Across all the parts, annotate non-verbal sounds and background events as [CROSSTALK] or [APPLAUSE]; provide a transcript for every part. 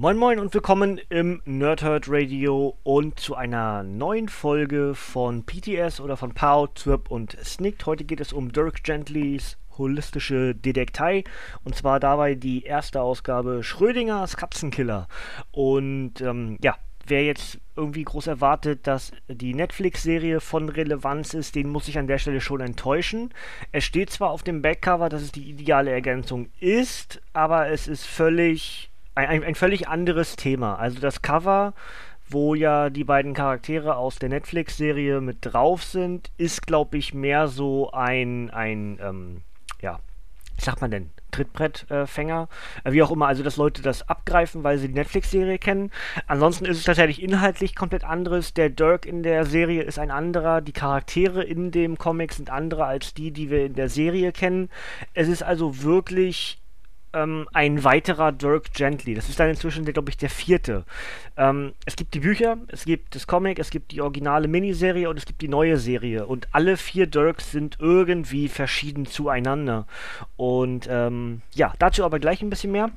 Moin Moin und willkommen im Nerdhurt Radio und zu einer neuen Folge von PTS oder von Pow, Twip und Snicked. Heute geht es um Dirk Gentlys holistische Detektei und zwar dabei die erste Ausgabe Schrödingers Katzenkiller. Und ähm, ja, wer jetzt irgendwie groß erwartet, dass die Netflix-Serie von Relevanz ist, den muss ich an der Stelle schon enttäuschen. Es steht zwar auf dem Backcover, dass es die ideale Ergänzung ist, aber es ist völlig ein, ein völlig anderes Thema. Also das Cover, wo ja die beiden Charaktere aus der Netflix-Serie mit drauf sind, ist, glaube ich, mehr so ein, ein ähm, ja, wie sagt man denn? Trittbrettfänger, äh, wie auch immer, also dass Leute das abgreifen, weil sie die Netflix-Serie kennen. Ansonsten ist es tatsächlich inhaltlich komplett anderes. Der Dirk in der Serie ist ein anderer, die Charaktere in dem Comic sind andere als die, die wir in der Serie kennen. Es ist also wirklich ähm, ein weiterer Dirk Gently. Das ist dann inzwischen, glaube ich, der vierte. Ähm, es gibt die Bücher, es gibt das Comic, es gibt die originale Miniserie und es gibt die neue Serie. Und alle vier Dirks sind irgendwie verschieden zueinander. Und ähm, ja, dazu aber gleich ein bisschen mehr.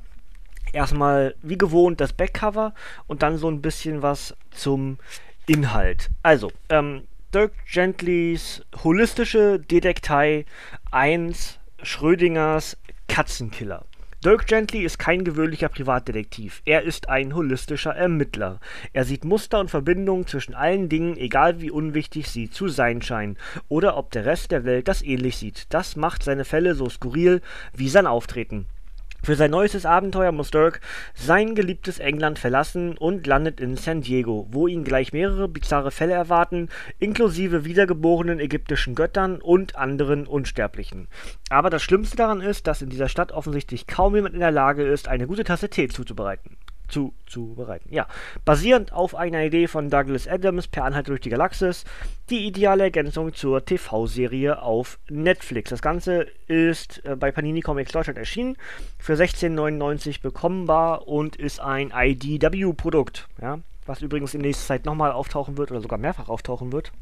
Erstmal, wie gewohnt, das Backcover und dann so ein bisschen was zum Inhalt. Also, ähm, Dirk Gentlys holistische Detektei 1 Schrödingers Katzenkiller. Dirk Gently ist kein gewöhnlicher Privatdetektiv. Er ist ein holistischer Ermittler. Er sieht Muster und Verbindungen zwischen allen Dingen, egal wie unwichtig sie zu sein scheinen, oder ob der Rest der Welt das ähnlich sieht. Das macht seine Fälle so skurril wie sein Auftreten. Für sein neuestes Abenteuer muss Dirk sein geliebtes England verlassen und landet in San Diego, wo ihn gleich mehrere bizarre Fälle erwarten, inklusive wiedergeborenen ägyptischen Göttern und anderen Unsterblichen. Aber das Schlimmste daran ist, dass in dieser Stadt offensichtlich kaum jemand in der Lage ist, eine gute Tasse Tee zuzubereiten zu, zu bereiten. Ja, basierend auf einer Idee von Douglas Adams per Anhalt durch die Galaxis, die ideale Ergänzung zur TV-Serie auf Netflix. Das Ganze ist äh, bei Panini Comics Deutschland erschienen, für 16,99 bekommbar und ist ein IDW-Produkt, ja, was übrigens in nächster Zeit nochmal auftauchen wird oder sogar mehrfach auftauchen wird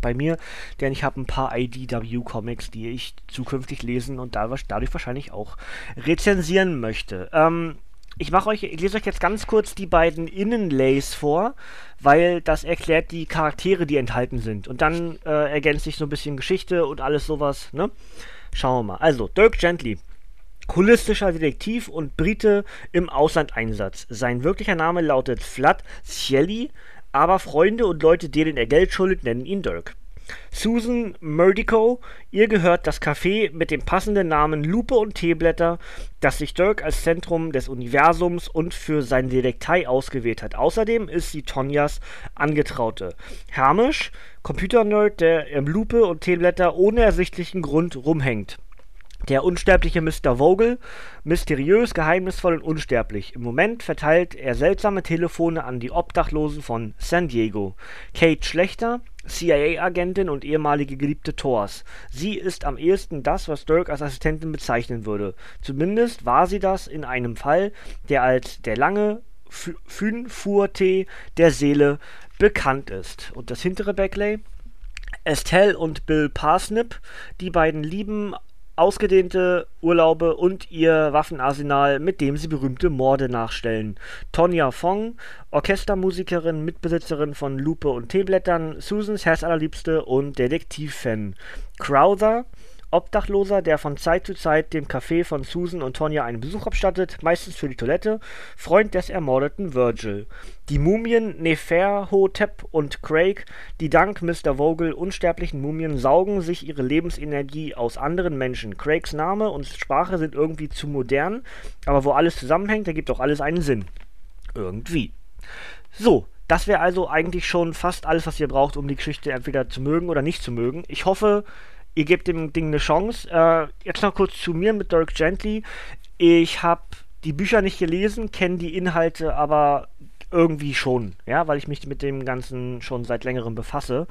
bei mir, denn ich habe ein paar IDW-Comics, die ich zukünftig lesen und dadurch wahrscheinlich auch rezensieren möchte. Ähm, ich mache euch, ich lese euch jetzt ganz kurz die beiden Innenlays vor, weil das erklärt die Charaktere, die enthalten sind. Und dann äh, ergänzt sich so ein bisschen Geschichte und alles sowas, ne? Schauen wir mal. Also, Dirk Gently. Holistischer Detektiv und Brite im Auslandeinsatz. Sein wirklicher Name lautet Vlad Shelly, aber Freunde und Leute, denen er Geld schuldet, nennen ihn Dirk. Susan Murdico, ihr gehört das Café mit dem passenden Namen Lupe und Teeblätter, das sich Dirk als Zentrum des Universums und für seine Detektei ausgewählt hat. Außerdem ist sie Tonjas Angetraute. Hermisch, Computernerd, der im Lupe und Teeblätter ohne ersichtlichen Grund rumhängt. Der unsterbliche Mr. Vogel, mysteriös, geheimnisvoll und unsterblich. Im Moment verteilt er seltsame Telefone an die Obdachlosen von San Diego. Kate Schlechter, CIA-Agentin und ehemalige Geliebte Thors. Sie ist am ehesten das, was Dirk als Assistentin bezeichnen würde. Zumindest war sie das in einem Fall, der als der lange Fünfurte der Seele bekannt ist. Und das hintere Backlay? Estelle und Bill Parsnip, die beiden lieben ausgedehnte Urlaube und ihr Waffenarsenal, mit dem sie berühmte Morde nachstellen. Tonja Fong, Orchestermusikerin, Mitbesitzerin von Lupe und Teeblättern, Susans Herzallerliebste und Detektivfan. Crowther, Obdachloser, der von Zeit zu Zeit dem Café von Susan und Tonja einen Besuch abstattet, meistens für die Toilette, Freund des ermordeten Virgil. Die Mumien Neferhotep und Craig, die dank Mr. Vogel unsterblichen Mumien saugen sich ihre Lebensenergie aus anderen Menschen. Craigs Name und Sprache sind irgendwie zu modern, aber wo alles zusammenhängt, ergibt auch alles einen Sinn. Irgendwie. So, das wäre also eigentlich schon fast alles, was ihr braucht, um die Geschichte entweder zu mögen oder nicht zu mögen. Ich hoffe, ihr gebt dem Ding eine Chance. Äh, jetzt noch kurz zu mir mit Dirk Gently. Ich habe die Bücher nicht gelesen, kenne die Inhalte aber irgendwie schon, ja, weil ich mich mit dem Ganzen schon seit längerem befasse.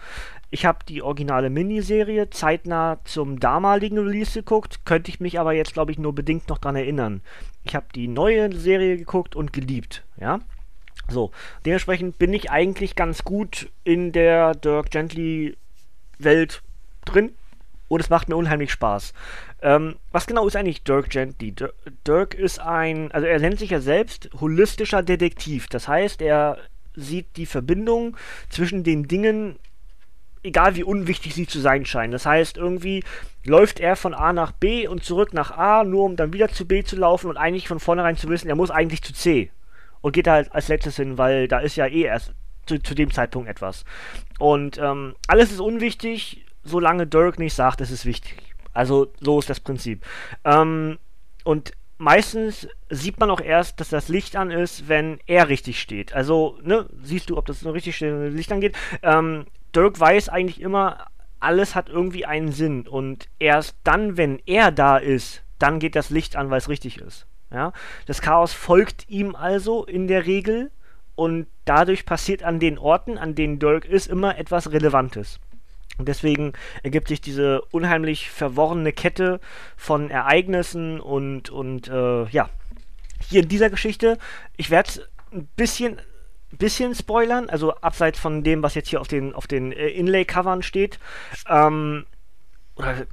Ich habe die originale Miniserie zeitnah zum damaligen Release geguckt, könnte ich mich aber jetzt, glaube ich, nur bedingt noch dran erinnern. Ich habe die neue Serie geguckt und geliebt, ja. So, dementsprechend bin ich eigentlich ganz gut in der Dirk Gently Welt drin und es macht mir unheimlich Spaß. Ähm, was genau ist eigentlich Dirk Gently? Dirk ist ein, also er nennt sich ja selbst holistischer Detektiv. Das heißt, er sieht die Verbindung zwischen den Dingen, egal wie unwichtig sie zu sein scheinen. Das heißt, irgendwie läuft er von A nach B und zurück nach A, nur um dann wieder zu B zu laufen und eigentlich von vornherein zu wissen, er muss eigentlich zu C. Und geht halt als letztes hin, weil da ist ja eh erst zu, zu dem Zeitpunkt etwas. Und ähm, alles ist unwichtig, solange Dirk nicht sagt, es ist wichtig. Also so ist das Prinzip. Ähm, und meistens sieht man auch erst, dass das Licht an ist, wenn er richtig steht. Also, ne, siehst du, ob das so richtig steht, wenn das Licht angeht. Ähm, Dirk weiß eigentlich immer, alles hat irgendwie einen Sinn. Und erst dann, wenn er da ist, dann geht das Licht an, weil es richtig ist. Ja? Das Chaos folgt ihm also in der Regel und dadurch passiert an den Orten, an denen Dirk ist, immer etwas Relevantes. Und deswegen ergibt sich diese unheimlich verworrene Kette von Ereignissen und, und äh, ja, hier in dieser Geschichte, ich werde ein bisschen, bisschen spoilern, also abseits von dem, was jetzt hier auf den, auf den äh, Inlay-Covern steht. Ähm, oder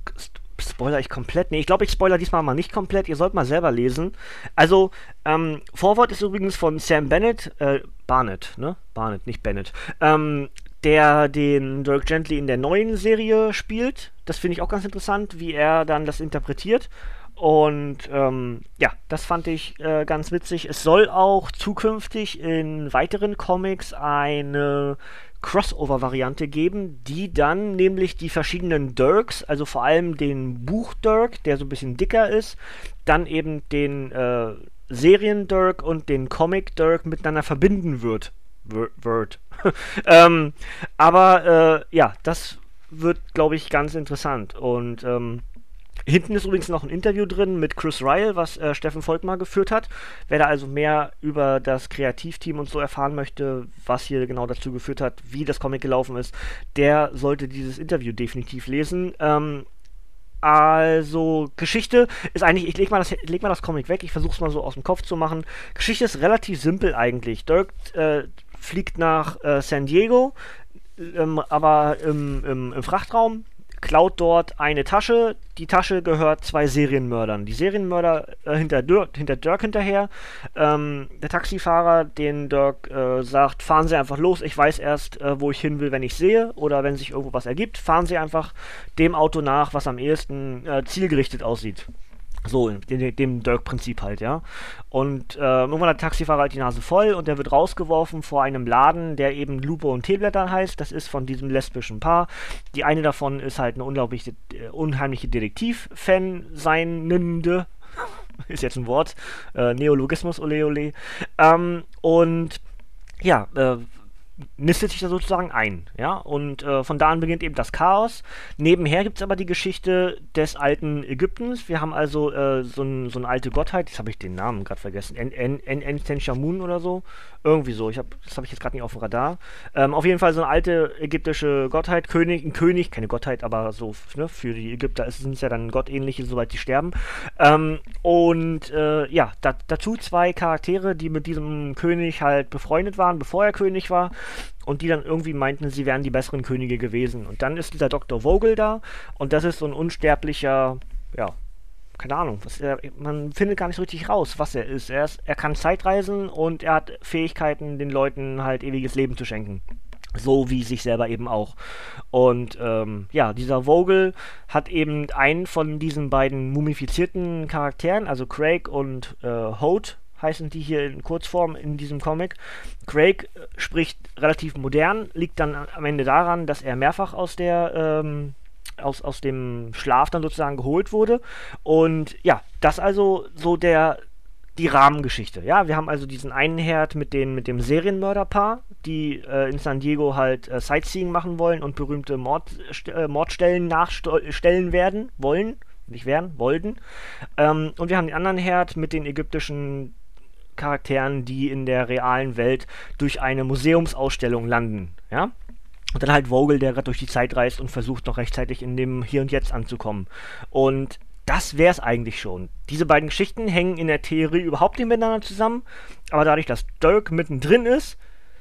spoiler ich komplett? Nee, ich glaube, ich spoiler diesmal mal nicht komplett. Ihr sollt mal selber lesen. Also, ähm, Vorwort ist übrigens von Sam Bennett, äh, Barnett, ne? Barnett, nicht Bennett. Ähm, der den Dirk Gently in der neuen Serie spielt. Das finde ich auch ganz interessant, wie er dann das interpretiert. Und ähm, ja, das fand ich äh, ganz witzig. Es soll auch zukünftig in weiteren Comics eine Crossover-Variante geben, die dann nämlich die verschiedenen Dirks, also vor allem den Buch-Dirk, der so ein bisschen dicker ist, dann eben den äh, Serien-Dirk und den Comic-Dirk miteinander verbinden wird. Word. [LAUGHS] ähm, aber äh, ja, das wird, glaube ich, ganz interessant. Und ähm, Hinten ist übrigens noch ein Interview drin mit Chris Ryle, was äh, Steffen Volkmar geführt hat. Wer da also mehr über das Kreativteam und so erfahren möchte, was hier genau dazu geführt hat, wie das Comic gelaufen ist, der sollte dieses Interview definitiv lesen. Ähm, also, Geschichte ist eigentlich, ich leg mal das, leg mal das Comic weg, ich versuche es mal so aus dem Kopf zu machen. Geschichte ist relativ simpel eigentlich. Dirk äh, fliegt nach äh, San Diego, ähm, aber im, im, im Frachtraum, klaut dort eine Tasche. Die Tasche gehört zwei Serienmördern. Die Serienmörder äh, hinter, Dirk, hinter Dirk hinterher. Ähm, der Taxifahrer, den Dirk äh, sagt, fahren Sie einfach los, ich weiß erst, äh, wo ich hin will, wenn ich sehe oder wenn sich irgendwo was ergibt. Fahren Sie einfach dem Auto nach, was am ehesten äh, zielgerichtet aussieht. So, dem, dem Dirk-Prinzip halt, ja. Und äh, irgendwann hat der Taxifahrer halt die Nase voll und der wird rausgeworfen vor einem Laden, der eben Lupo und Teeblätter heißt. Das ist von diesem lesbischen Paar. Die eine davon ist halt eine unglaubliche, äh, unheimliche Detektiv-Fan seinende. [LAUGHS] ist jetzt ein Wort. Äh, Neologismus, ole ole. Ähm, und ja, äh, nistet sich da sozusagen ein, ja, und äh, von da an beginnt eben das Chaos. Nebenher gibt es aber die Geschichte des alten Ägyptens. Wir haben also äh, so, ein, so eine alte Gottheit, jetzt habe ich den Namen gerade vergessen, En-En-En-Enshamun oder so, irgendwie so, ich hab, das habe ich jetzt gerade nicht auf dem Radar. Ähm, auf jeden Fall so eine alte ägyptische Gottheit, König, ein König, keine Gottheit, aber so, ne, für die Ägypter sind es ja dann gottähnliche, soweit sie sterben. Ähm, und äh, ja, da, dazu zwei Charaktere, die mit diesem König halt befreundet waren, bevor er König war und die dann irgendwie meinten, sie wären die besseren Könige gewesen. Und dann ist dieser Dr. Vogel da und das ist so ein unsterblicher, ja, keine Ahnung, er, man findet gar nicht richtig raus, was er ist. Er, ist. er kann Zeitreisen und er hat Fähigkeiten, den Leuten halt ewiges Leben zu schenken. So wie sich selber eben auch. Und ähm, ja, dieser Vogel hat eben einen von diesen beiden mumifizierten Charakteren, also Craig und äh, Holt, heißen die hier in Kurzform in diesem Comic. Craig äh, spricht relativ modern, liegt dann am Ende daran, dass er mehrfach aus der ähm, aus, aus dem Schlaf dann sozusagen geholt wurde. Und ja, das also so der die Rahmengeschichte. Ja, wir haben also diesen einen Herd mit, den, mit dem Serienmörderpaar, die äh, in San Diego halt äh, Sightseeing machen wollen und berühmte Mord, äh, Mordstellen nachstellen werden wollen nicht werden, wollten. Ähm, und wir haben den anderen Herd mit den ägyptischen Charakteren, die in der realen Welt durch eine Museumsausstellung landen. Ja? Und dann halt Vogel, der gerade durch die Zeit reist und versucht noch rechtzeitig in dem Hier und Jetzt anzukommen. Und das wäre es eigentlich schon. Diese beiden Geschichten hängen in der Theorie überhaupt nicht miteinander zusammen, aber dadurch, dass Dirk mittendrin ist,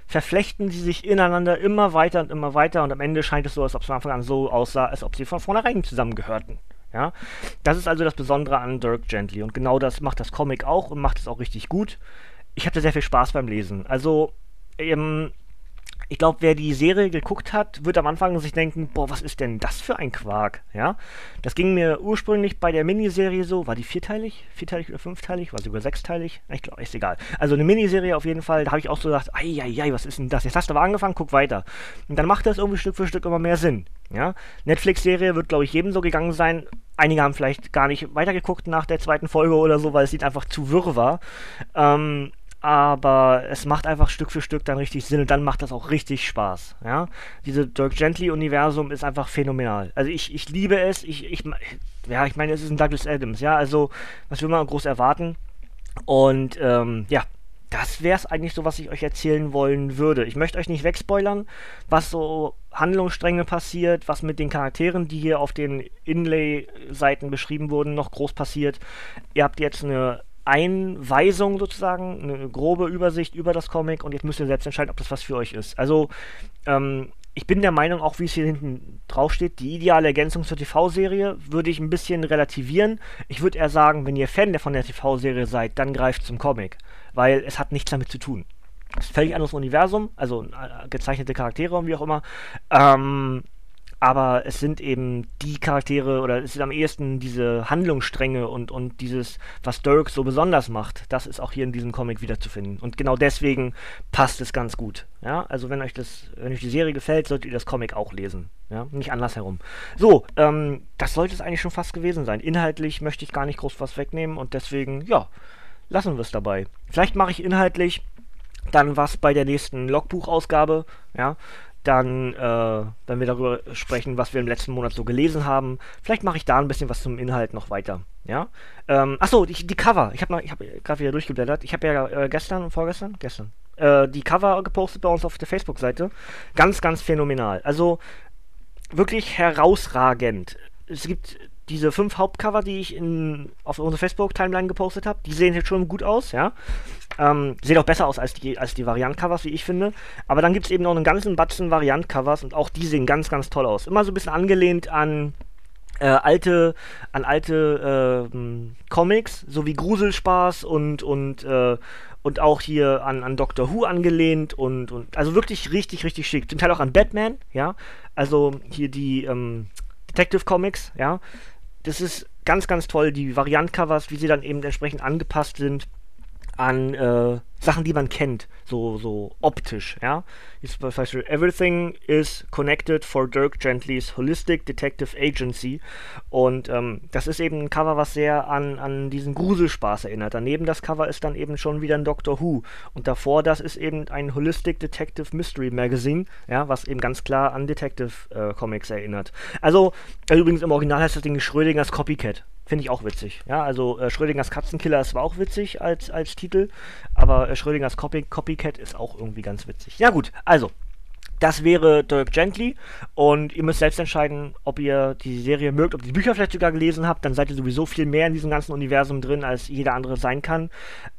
verflechten sie sich ineinander immer weiter und immer weiter und am Ende scheint es so, als ob es von Anfang an so aussah, als ob sie von vornherein zusammengehörten. Ja, das ist also das Besondere an Dirk Gently und genau das macht das Comic auch und macht es auch richtig gut. Ich hatte sehr viel Spaß beim Lesen. Also, ähm, ich glaube, wer die Serie geguckt hat, wird am Anfang sich denken, boah, was ist denn das für ein Quark, ja? Das ging mir ursprünglich bei der Miniserie so, war die vierteilig? Vierteilig oder fünfteilig? War sogar sechsteilig? Ich glaube, ist egal. Also eine Miniserie auf jeden Fall, da habe ich auch so gedacht, ei, was ist denn das? Jetzt hast du aber angefangen, guck weiter. Und dann macht das irgendwie Stück für Stück immer mehr Sinn, ja? Netflix-Serie wird, glaube ich, jedem so gegangen sein. Einige haben vielleicht gar nicht weitergeguckt nach der zweiten Folge oder so, weil es ihnen einfach zu wirr war. Ähm, aber es macht einfach Stück für Stück dann richtig Sinn und dann macht das auch richtig Spaß. Ja? Diese Dirk Gently-Universum ist einfach phänomenal. Also ich, ich liebe es, ich, ich, ja, ich meine, es ist ein Douglas Adams, ja, also was will man groß erwarten? Und ähm, ja, das wäre es eigentlich so, was ich euch erzählen wollen würde. Ich möchte euch nicht wegspoilern, was so Handlungsstränge passiert, was mit den Charakteren, die hier auf den Inlay-Seiten beschrieben wurden, noch groß passiert. Ihr habt jetzt eine Einweisung sozusagen, eine grobe Übersicht über das Comic und jetzt müsst ihr selbst entscheiden, ob das was für euch ist. Also, ähm, ich bin der Meinung, auch wie es hier hinten drauf steht, die ideale Ergänzung zur TV-Serie würde ich ein bisschen relativieren. Ich würde eher sagen, wenn ihr Fan von der TV-Serie seid, dann greift zum Comic, weil es hat nichts damit zu tun. Es ist ein völlig anderes Universum, also äh, gezeichnete Charaktere und wie auch immer. Ähm, aber es sind eben die Charaktere oder es sind am ehesten diese Handlungsstränge und, und dieses, was Dirk so besonders macht, das ist auch hier in diesem Comic wiederzufinden. Und genau deswegen passt es ganz gut. Ja, also wenn euch das, wenn euch die Serie gefällt, solltet ihr das Comic auch lesen. Ja, nicht andersherum. So, ähm, das sollte es eigentlich schon fast gewesen sein. Inhaltlich möchte ich gar nicht groß was wegnehmen und deswegen, ja, lassen wir es dabei. Vielleicht mache ich inhaltlich dann was bei der nächsten Logbuchausgabe, ja, dann, äh, wenn wir darüber sprechen, was wir im letzten Monat so gelesen haben, vielleicht mache ich da ein bisschen was zum Inhalt noch weiter. Ja. Ähm, achso, die, die Cover. Ich habe hab gerade wieder durchgeblättert. Ich habe ja äh, gestern und vorgestern, gestern, äh, die Cover gepostet bei uns auf der Facebook-Seite. Ganz, ganz phänomenal. Also wirklich herausragend. Es gibt diese fünf Hauptcover, die ich in, auf unsere Facebook-Timeline gepostet habe, die sehen jetzt schon gut aus, ja. Ähm, sehen auch besser aus als die, als die Variant-Covers, wie ich finde. Aber dann gibt es eben noch einen ganzen Batzen Variant-Covers und auch die sehen ganz, ganz toll aus. Immer so ein bisschen angelehnt an äh, alte, an alte äh, Comics, so wie Gruselspaß und, und, äh, und auch hier an, an Doctor Who angelehnt und, und also wirklich richtig, richtig schick. Zum Teil auch an Batman, ja. Also hier die ähm, Detective Comics, ja das ist ganz, ganz toll, die Variant-Covers, wie sie dann eben entsprechend angepasst sind an äh, Sachen, die man kennt, so, so optisch, ja. Everything is connected for Dirk Gentlys Holistic Detective Agency und ähm, das ist eben ein Cover, was sehr an, an diesen Gruselspaß erinnert. Daneben das Cover ist dann eben schon wieder ein Doctor Who und davor das ist eben ein Holistic Detective Mystery Magazine, ja, was eben ganz klar an Detective äh, Comics erinnert. Also, äh, übrigens im Original heißt das Ding Schrödingers Copycat. Finde ich auch witzig. Ja, also äh, Schrödingers Katzenkiller ist zwar auch witzig als, als Titel, aber äh, Schrödingers Copy Copycat ist auch irgendwie ganz witzig. Ja gut, also, das wäre Dirk Gently und ihr müsst selbst entscheiden, ob ihr die Serie mögt, ob ihr die Bücher vielleicht sogar gelesen habt, dann seid ihr sowieso viel mehr in diesem ganzen Universum drin, als jeder andere sein kann.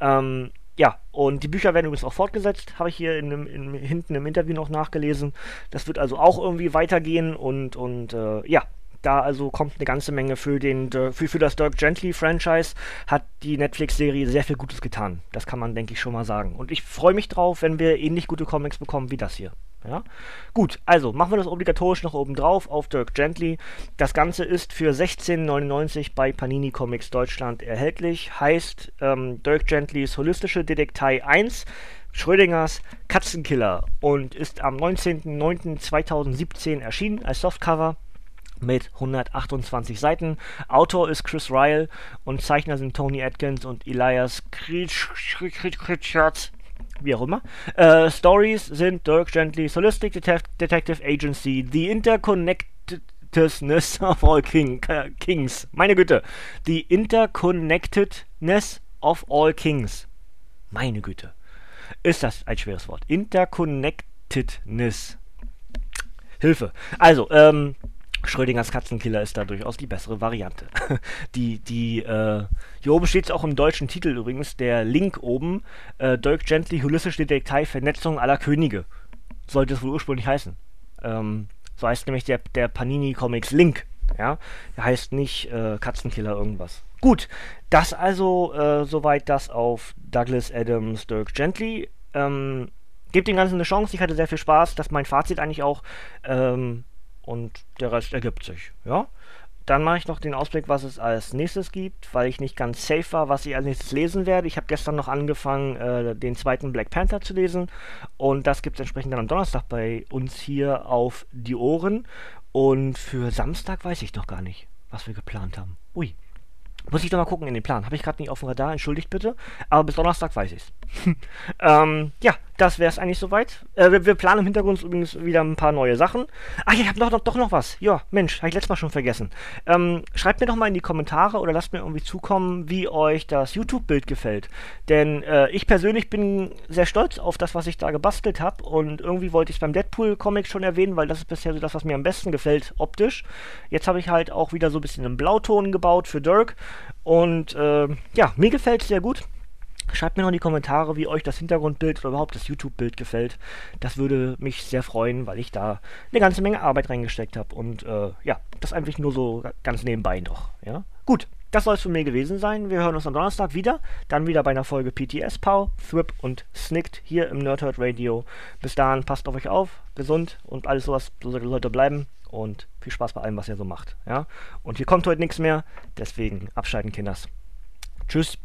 Ähm, ja, und die Bücher werden übrigens auch fortgesetzt, habe ich hier in, in, hinten im Interview noch nachgelesen. Das wird also auch irgendwie weitergehen und, und äh, ja, da also kommt eine ganze Menge für, den, für, für das Dirk Gently-Franchise, hat die Netflix-Serie sehr viel Gutes getan. Das kann man, denke ich, schon mal sagen. Und ich freue mich drauf, wenn wir ähnlich gute Comics bekommen wie das hier. Ja? Gut, also machen wir das obligatorisch noch oben drauf auf Dirk Gently. Das Ganze ist für 16,99 bei Panini Comics Deutschland erhältlich. Heißt ähm, Dirk Gentlys Holistische Detektei 1. Schrödingers Katzenkiller und ist am 19.09.2017 erschienen als Softcover mit 128 Seiten. Autor ist Chris Ryle und Zeichner sind Tony Atkins und Elias Richards. Wie auch immer. Äh, Stories sind Dirk Gently, Holistic Detective Agency, The Interconnected Interconnectedness of all King, Kings. Meine Güte. Die Interconnectedness of all Kings. Meine Güte. Ist das ein schweres Wort. Interconnectedness. Hilfe. Also, ähm, Schrödingers Katzenkiller ist da durchaus die bessere Variante. [LAUGHS] die, die, äh, hier oben steht es auch im deutschen Titel übrigens, der Link oben, äh, Dirk Gently, holistische Detailvernetzung aller Könige. Sollte es wohl ursprünglich heißen. Ähm, so heißt nämlich der, der Panini Comics Link. Ja, der heißt nicht äh, Katzenkiller irgendwas. Gut, das also äh, soweit das auf Douglas Adams, Dirk Gently. Ähm, gebt den Ganzen eine Chance. Ich hatte sehr viel Spaß. Das ist mein Fazit eigentlich auch. Ähm, und der Rest ergibt sich. Ja. Dann mache ich noch den Ausblick, was es als nächstes gibt, weil ich nicht ganz safe war, was ich als nächstes lesen werde. Ich habe gestern noch angefangen, äh, den zweiten Black Panther zu lesen und das gibt es entsprechend dann am Donnerstag bei uns hier auf die Ohren. Und für Samstag weiß ich noch gar nicht, was wir geplant haben. Ui. Muss ich doch mal gucken in den Plan. Habe ich gerade nicht auf dem Radar, entschuldigt bitte. Aber bis Donnerstag weiß ich's. [LAUGHS] ähm, ja, das wäre es eigentlich soweit. Äh, wir, wir, planen im Hintergrund übrigens wieder ein paar neue Sachen. Ach, ich habe doch, doch, doch noch was. Ja, Mensch, habe ich letztes Mal schon vergessen. Ähm, schreibt mir doch mal in die Kommentare oder lasst mir irgendwie zukommen, wie euch das YouTube-Bild gefällt. Denn äh, ich persönlich bin sehr stolz auf das, was ich da gebastelt habe. Und irgendwie wollte ich es beim Deadpool-Comic schon erwähnen, weil das ist bisher so das, was mir am besten gefällt, optisch. Jetzt habe ich halt auch wieder so ein bisschen einen Blauton gebaut für Dirk. Und äh, ja, mir gefällt es sehr gut. Schreibt mir noch in die Kommentare, wie euch das Hintergrundbild oder überhaupt das YouTube-Bild gefällt. Das würde mich sehr freuen, weil ich da eine ganze Menge Arbeit reingesteckt habe. Und äh, ja, das einfach nur so ganz nebenbei noch. Ja? Gut, das soll es von mir gewesen sein. Wir hören uns am Donnerstag wieder. Dann wieder bei einer Folge PTS Pow, Thrip und Snicked hier im Nerdhurt Radio. Bis dahin, passt auf euch auf, gesund und alles sowas sollte bleiben. Und viel Spaß bei allem, was ihr so macht. Ja? Und hier kommt heute nichts mehr. Deswegen abschalten, Kinders. Tschüss.